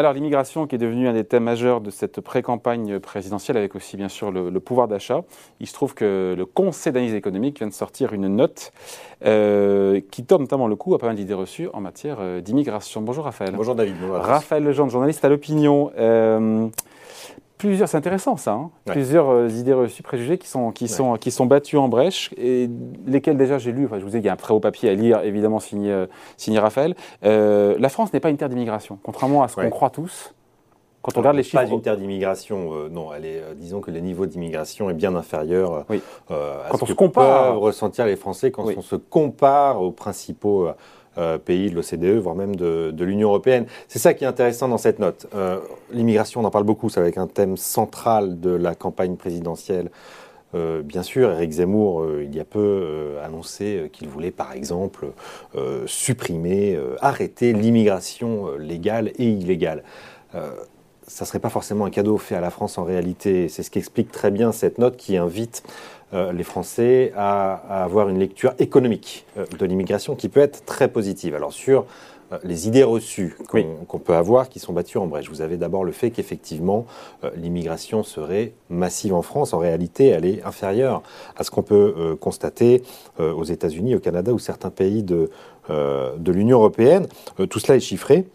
Alors l'immigration qui est devenue un des thèmes majeurs de cette pré-campagne présidentielle avec aussi bien sûr le, pouvoir d'achat. Il se trouve que le Conseil d'analyse économique vient de sortir une note euh, qui donne notamment le coup à pas mal d'idées reçues en matière euh, d'immigration. Bonjour Raphaël. Bonjour David. Raphaël Legendre, journaliste à l'opinion. Euh, plusieurs, c'est intéressant ça, hein. plusieurs idées reçues, préjugés qui sont, qui, sont, qui sont battues en brèche, et lesquelles déjà j'ai lu, enfin, je vous ai dit, il y a un très haut papier à lire, évidemment signé, signé Raphaël. la France n'est pas une terre d'immigration, contrairement à ce qu'on croit tous. Quand on regarde les chiffres. Pas une terre d'immigration, euh, non. Elle est, euh, disons que le niveau d'immigration est bien inférieur euh, à ce on que se compare, peuvent ressentir les Français quand on se compare aux principaux pays de l'OCDE, voire même de, l'Union européenne. C'est ça qui est intéressant dans cette note. L'immigration, on en parle beaucoup, c'est avec un thème central de la campagne présidentielle. bien sûr, Eric Zemmour, il y a peu, annoncé qu'il voulait, par exemple, supprimer, arrêter l'immigration légale et illégale ça ne serait pas forcément un cadeau fait à la France en réalité. C'est ce qui explique très bien cette note qui invite euh, les Français à, avoir une lecture économique euh, de l'immigration qui peut être très positive. Alors sur euh, les idées reçues qu'on peut avoir qui sont battues en brèche. Vous avez d'abord le fait qu'effectivement l'immigration serait massive en France. En réalité, elle est inférieure à ce qu'on peut constater aux États-Unis, au Canada ou certains pays de, de l'Union européenne. tout cela est chiffré.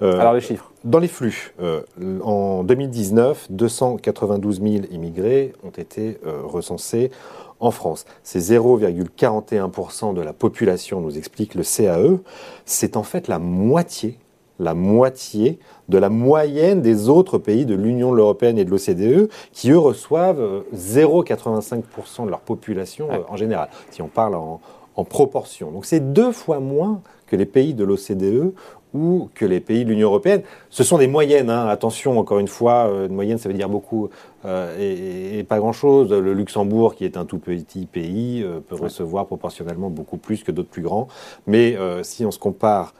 Alors les chiffres dans les flux, euh, en 2019, 292 000 immigrés ont été euh, recensés en France. C'est 0,41% de la population, nous explique le CAE. C'est en fait la moitié, la moitié de la moyenne des autres pays de l'Union européenne et de l'OCDE, qui eux reçoivent 0,85% euh, de leur population en général, si on parle en, en proportion. Donc c'est deux fois moins que les pays de l'OCDE ou que les pays de l'Union européenne. Ce sont des moyennes, hein. attention, encore une fois, euh, une moyenne ça veut dire beaucoup euh, et, pas grand-chose. Le Luxembourg, qui est un tout petit pays, euh, peut recevoir proportionnellement beaucoup plus que d'autres plus grands. Mais si on se compare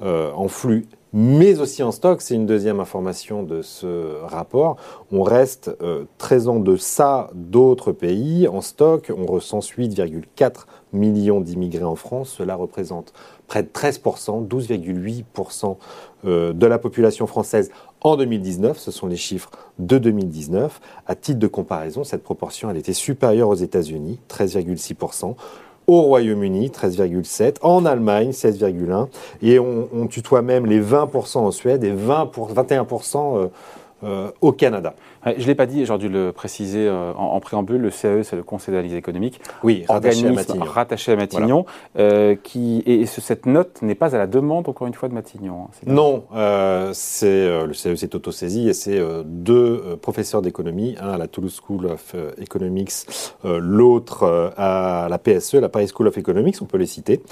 en flux mais aussi en stock. C'est une deuxième information de ce rapport. On reste très en deçà d'autres pays. En stock, on recense 8,4 millions d'immigrés en France. Cela représente près de 13%, 12,8% euh, de la population française en 2019. Ce sont les chiffres de 2019. À titre de comparaison, cette proportion, elle était supérieure aux États-Unis, 13,6% au Royaume-Uni, 13,7%, en Allemagne, 16,1%, et on, tutoie même les 20% en Suède et 20 21% euh, au Canada. Je ne l'ai pas dit, j'ai dû le préciser euh, en, préambule, le CAE, c'est le Conseil d'analyse économique. Oui, rattaché à Matignon. Rattaché à Matignon euh, qui, et cette note n'est pas à la demande, encore une fois, de Matignon. Hein, non, c'est le CAE s'est autosaisi et c'est deux professeurs d'économie, un à la Toulouse School of Economics, l'autre à la PSE, la Paris School of Economics, on peut les citer.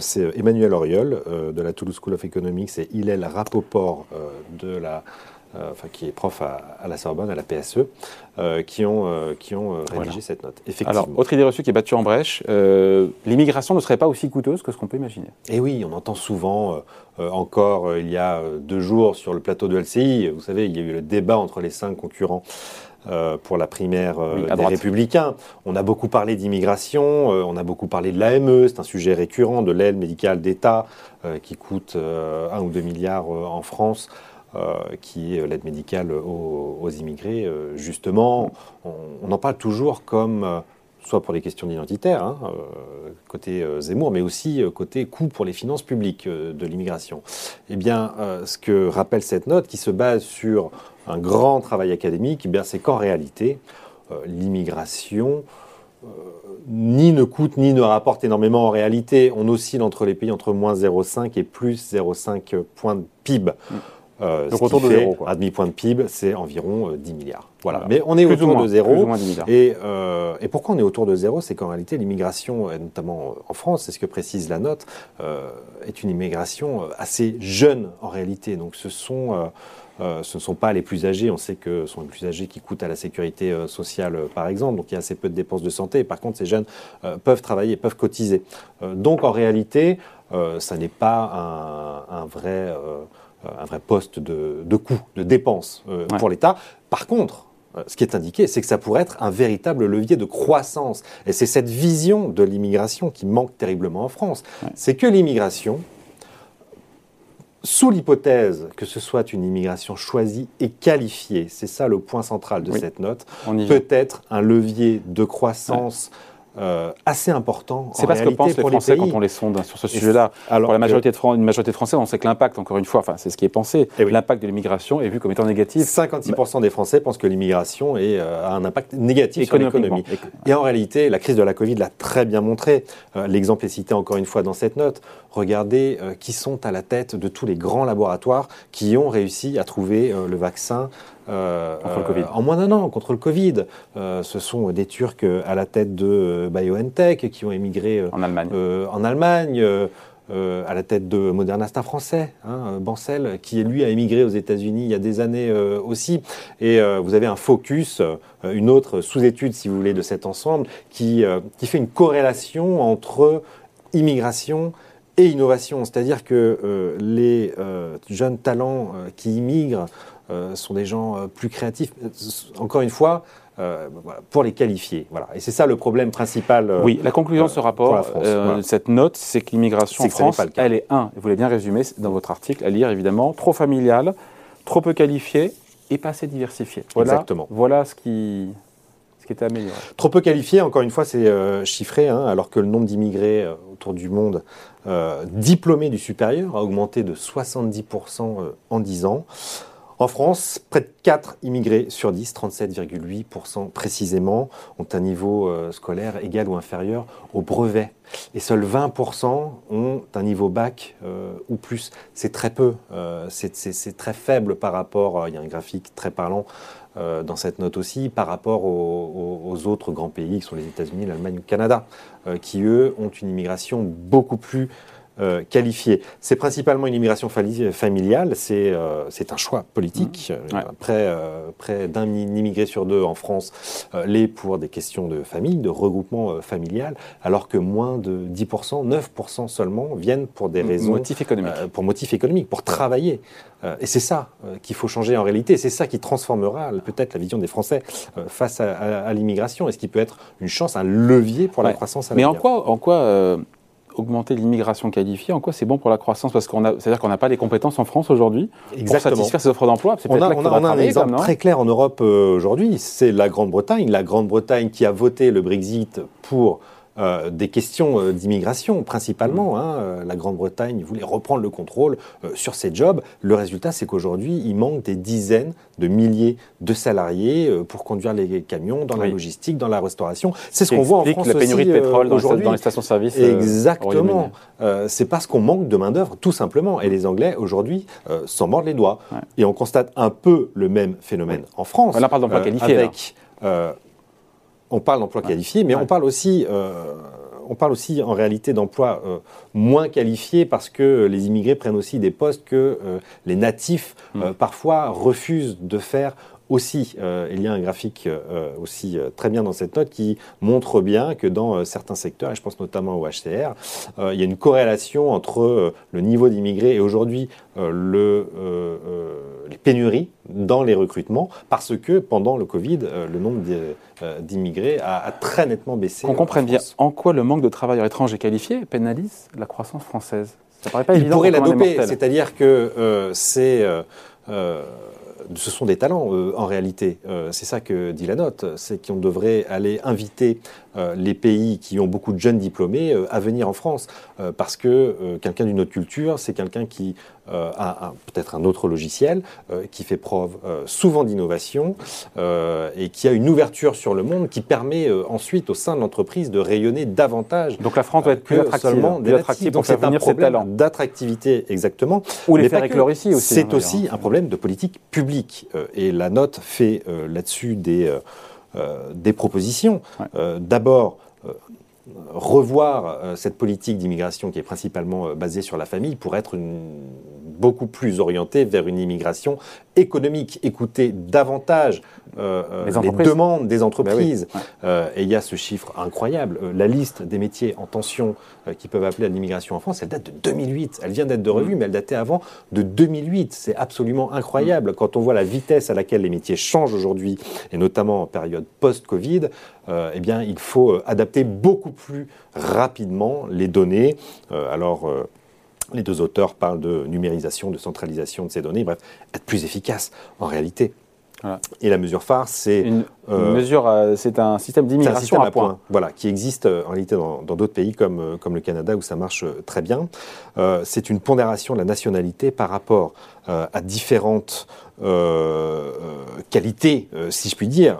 c'est Emmanuel Auriol de la Toulouse School of Economics et Hillel Rapoport de la enfin, qui est prof à, la Sorbonne, à la PSE, euh, qui ont, euh, qui ont rédigé cette note. Effectivement. Alors, autre idée reçue qui est battue en brèche, l'immigration ne serait pas aussi coûteuse que ce qu'on peut imaginer. Eh oui, on entend souvent, encore il y a deux jours sur le plateau de LCI, vous savez, il y a eu le débat entre les cinq concurrents. pour la primaire des Républicains. On a beaucoup parlé d'immigration, on a beaucoup parlé de l'AME, c'est un sujet récurrent, de l'aide médicale d'État qui coûte un ou deux milliards en France. Euh, qui est l'aide médicale aux, immigrés, euh, justement, on, en parle toujours comme, euh, soit pour les questions identitaires, hein, côté Zemmour, mais aussi côté coût pour les finances publiques de l'immigration. Eh bien, ce que rappelle cette note, qui se base sur un grand travail académique, eh c'est qu'en réalité, l'immigration ni ne coûte ni ne rapporte énormément en réalité. On oscille entre les pays entre moins 0,5 et plus 0,5 points de PIB. Mm. Euh, Donc autour de zéro. Un demi-point de PIB, c'est environ 10 euh, milliards. Voilà. Mais on est autour de zéro. Et, euh, et, pourquoi on est autour de zéro? C'est qu'en réalité, l'immigration, notamment en France, c'est ce que précise la note, est une immigration assez jeune en réalité. Donc ce sont ce ne sont pas les plus âgés. On sait que ce sont les plus âgés qui coûtent à la sécurité sociale, par exemple. Donc il y a assez peu de dépenses de santé. Par contre, ces jeunes peuvent travailler, peuvent cotiser. donc en réalité, ça n'est pas un, un vrai euh, un vrai poste de, de coût, de dépenses euh, pour l'État. Par contre, euh, ce qui est indiqué, c'est que ça pourrait être un véritable levier de croissance. Et c'est cette vision de l'immigration qui manque terriblement en France. C'est que l'immigration sous l'hypothèse que ce soit une immigration choisie et qualifiée, c'est ça le point central de cette note, peut-être un levier de croissance. Euh, assez important. C'est pas ce que pensent les Français quand on les sonde sur ce sujet-là. Pour la majorité de une majorité de Français, on sait que l'impact, encore une fois, enfin, c'est ce qui est pensé, eh l'impact de l'immigration est vu comme étant négatif. 56% des Français pensent que l'immigration euh, a un impact négatif sur l'économie. Et en réalité, la crise de la Covid l'a très bien montré. Euh, l'exemple est cité encore une fois dans cette note. Regardez qui sont à la tête de tous les grands laboratoires qui ont réussi à trouver le vaccin euh, euh, en moins d'un an contre le Covid. Euh, ce sont des Turcs à la tête de BioNTech qui ont émigré en Allemagne. en Allemagne à la tête de Moderna, c'est un Français, hein, Bancel, qui lui a émigré aux États-Unis il y a des années aussi. Et vous avez un focus, une autre sous-étude, si vous voulez, de cet ensemble, qui, qui fait une corrélation entre immigration et innovation. C'est-à-dire que les jeunes talents qui immigrent euh, sont des gens euh, plus créatifs. Encore une fois, euh, pour les qualifier. Voilà. Et c'est ça le problème principal. oui, la conclusion de ce rapport, cette note, c'est que l'immigration en France, elle est, un, vous l'avez bien résumé dans votre article, à lire évidemment, trop familiale, trop peu qualifiée et pas assez diversifiée. Voilà, Exactement. Voilà ce qui, ce qui était amélioré. Trop peu qualifié, encore une fois, c'est chiffré, hein, alors que le nombre d'immigrés autour du monde diplômés du supérieur a augmenté de 70% en 10 ans. En France, près de 4 immigrés sur 10, 37,8% précisément, ont un niveau euh, scolaire égal ou inférieur au brevet. Et seuls 20% ont un niveau bac euh, ou plus. C'est très peu, euh, c'est très faible par rapport, il y a un graphique très parlant dans cette note aussi, par rapport aux, autres grands pays qui sont les États-Unis, l'Allemagne ou le Canada, qui eux ont une immigration beaucoup plus euh, qualifié. C'est principalement une immigration familiale, c'est euh, un choix politique. Mmh. Euh, près, d'un immigré sur deux en France l'est pour des questions de famille, de regroupement familial, alors que moins de 10%, 9% seulement viennent pour des raisons... Motifs économiques. pour motifs économiques, pour travailler. et c'est ça qu'il faut changer en réalité, c'est ça qui transformera peut-être la vision des Français face à, l'immigration, et ce qui peut être une chance, un levier pour la croissance à Mais en quoi, en quoi augmenter l'immigration qualifiée, en quoi c'est bon pour la croissance Parce qu'on a, c'est-à-dire qu'on n'a pas les compétences en France aujourd'hui pour satisfaire ces offres d'emploi. on a, on a un exemple très clair en Europe euh, aujourd'hui, c'est la Grande-Bretagne. La Grande-Bretagne qui a voté le Brexit pour euh, des questions euh, d'immigration principalement. Hein. Euh, la Grande-Bretagne voulait reprendre le contrôle sur ces jobs. Le résultat, c'est qu'aujourd'hui, il manque des dizaines de milliers de salariés pour conduire les camions dans la logistique, dans la restauration. C'est ce qu'on voit en France la pénurie de pétrole aujourd'hui dans les stations-service. Exactement. c'est parce qu'on manque de main d'œuvre, tout simplement. Et les Anglais aujourd'hui s'en mordent les doigts. Et on constate un peu le même phénomène en France. On parle d'emploi qualifié. Avec, on parle d'emploi qualifié, mais on parle aussi euh, on parle aussi en réalité d'emplois euh, moins qualifiés parce que les immigrés prennent aussi des postes que euh, les natifs mm. parfois refusent de faire aussi. il y a un graphique aussi très bien dans cette note qui montre bien que dans certains secteurs, et je pense notamment au HCR, il y a une corrélation entre le niveau d'immigrés et aujourd'hui le, les pénuries dans les recrutements parce que pendant le Covid, le nombre euh, d'immigrés a, très nettement baissé. Qu'on comprenne bien, en quoi le manque de travailleurs étrangers qualifiés pénalise la croissance française? Ça paraît pas Il pourrait la doper, c'est-à-dire que euh, c'est... Euh, ce sont des talents en réalité. c'est ça que dit la note, c'est qu'on devrait aller inviter les pays qui ont beaucoup de jeunes diplômés à venir en France. parce que quelqu'un d'une autre culture, c'est quelqu'un qui euh, à, peut-être un autre logiciel euh, qui fait preuve euh, souvent d'innovation et qui a une ouverture sur le monde qui permet ensuite au sein de l'entreprise de rayonner davantage. Donc la France doit être plus attractive, plus attractive Donc c'est un problème d'attractivité exactement. Ou les faire éclore ici aussi. C'est aussi un problème de politique publique et la note fait là-dessus des, des propositions. D'abord revoir euh, cette politique d'immigration qui est principalement euh, basée sur la famille pour être beaucoup plus orientée vers une immigration économique, écouter davantage euh, les, demandes des entreprises. Ben et il y a ce chiffre incroyable, la liste des métiers en tension qui peuvent appeler à l'immigration en France, elle date de 2008. Elle vient d'être de revue, mm. mais elle datait avant de 2008. C'est absolument incroyable quand on voit la vitesse à laquelle les métiers changent aujourd'hui, et notamment en période post-Covid. eh bien, il faut adapter beaucoup plus rapidement les données. Euh, alors, euh, Les deux auteurs parlent de numérisation, de centralisation de ces données, bref, être plus efficace en réalité. Et la mesure phare, c'est une, euh, mesure, euh, c'est un système d'immigration à, point. Voilà, qui existe euh, en réalité dans d'autres pays comme, comme le Canada où ça marche très bien. c'est une pondération de la nationalité par rapport à différentes qualités, si je puis dire.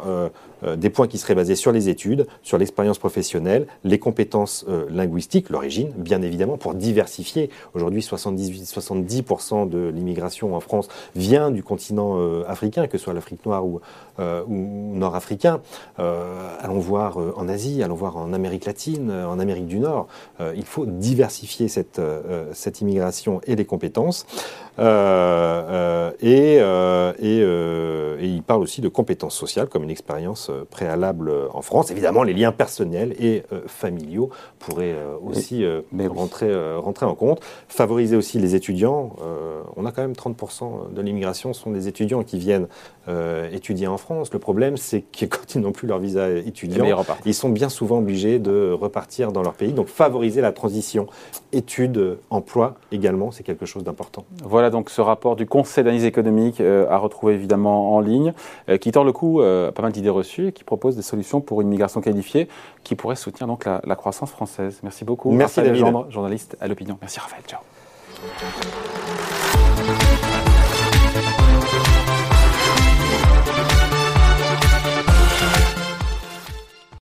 Euh, des points qui seraient basés sur les études, sur l'expérience professionnelle, les compétences euh, linguistiques, l'origine, bien évidemment, pour diversifier. Aujourd'hui, 70% de l'immigration en France vient du continent euh, africain, que ce soit l'Afrique noire ou, nord-africain. allons voir en Asie, allons voir en Amérique latine, en Amérique du Nord. il faut diversifier cette, immigration et les compétences. et il parle aussi de compétences sociales comme une expérience euh, préalable euh, en France. Évidemment, les liens personnels et euh, familiaux pourraient aussi rentrer, rentrer en compte. Favoriser aussi les étudiants. on a quand même 30% de l'immigration sont des étudiants qui viennent étudier en France. Le problème, c'est que quand ils n'ont plus leur visa étudiant, ils sont bien souvent obligés de repartir dans leur pays. Donc favoriser la transition études, emploi également, c'est quelque chose d'important. Voilà donc ce rapport du Conseil d'analyse économique à retrouver évidemment en ligne, qui tord le coup à pas mal d'idées reçues et qui propose des solutions pour une migration qualifiée qui pourrait soutenir donc la, croissance française. Merci beaucoup. Merci Raphaël journaliste à l'opinion. Merci Raphaël. Ciao.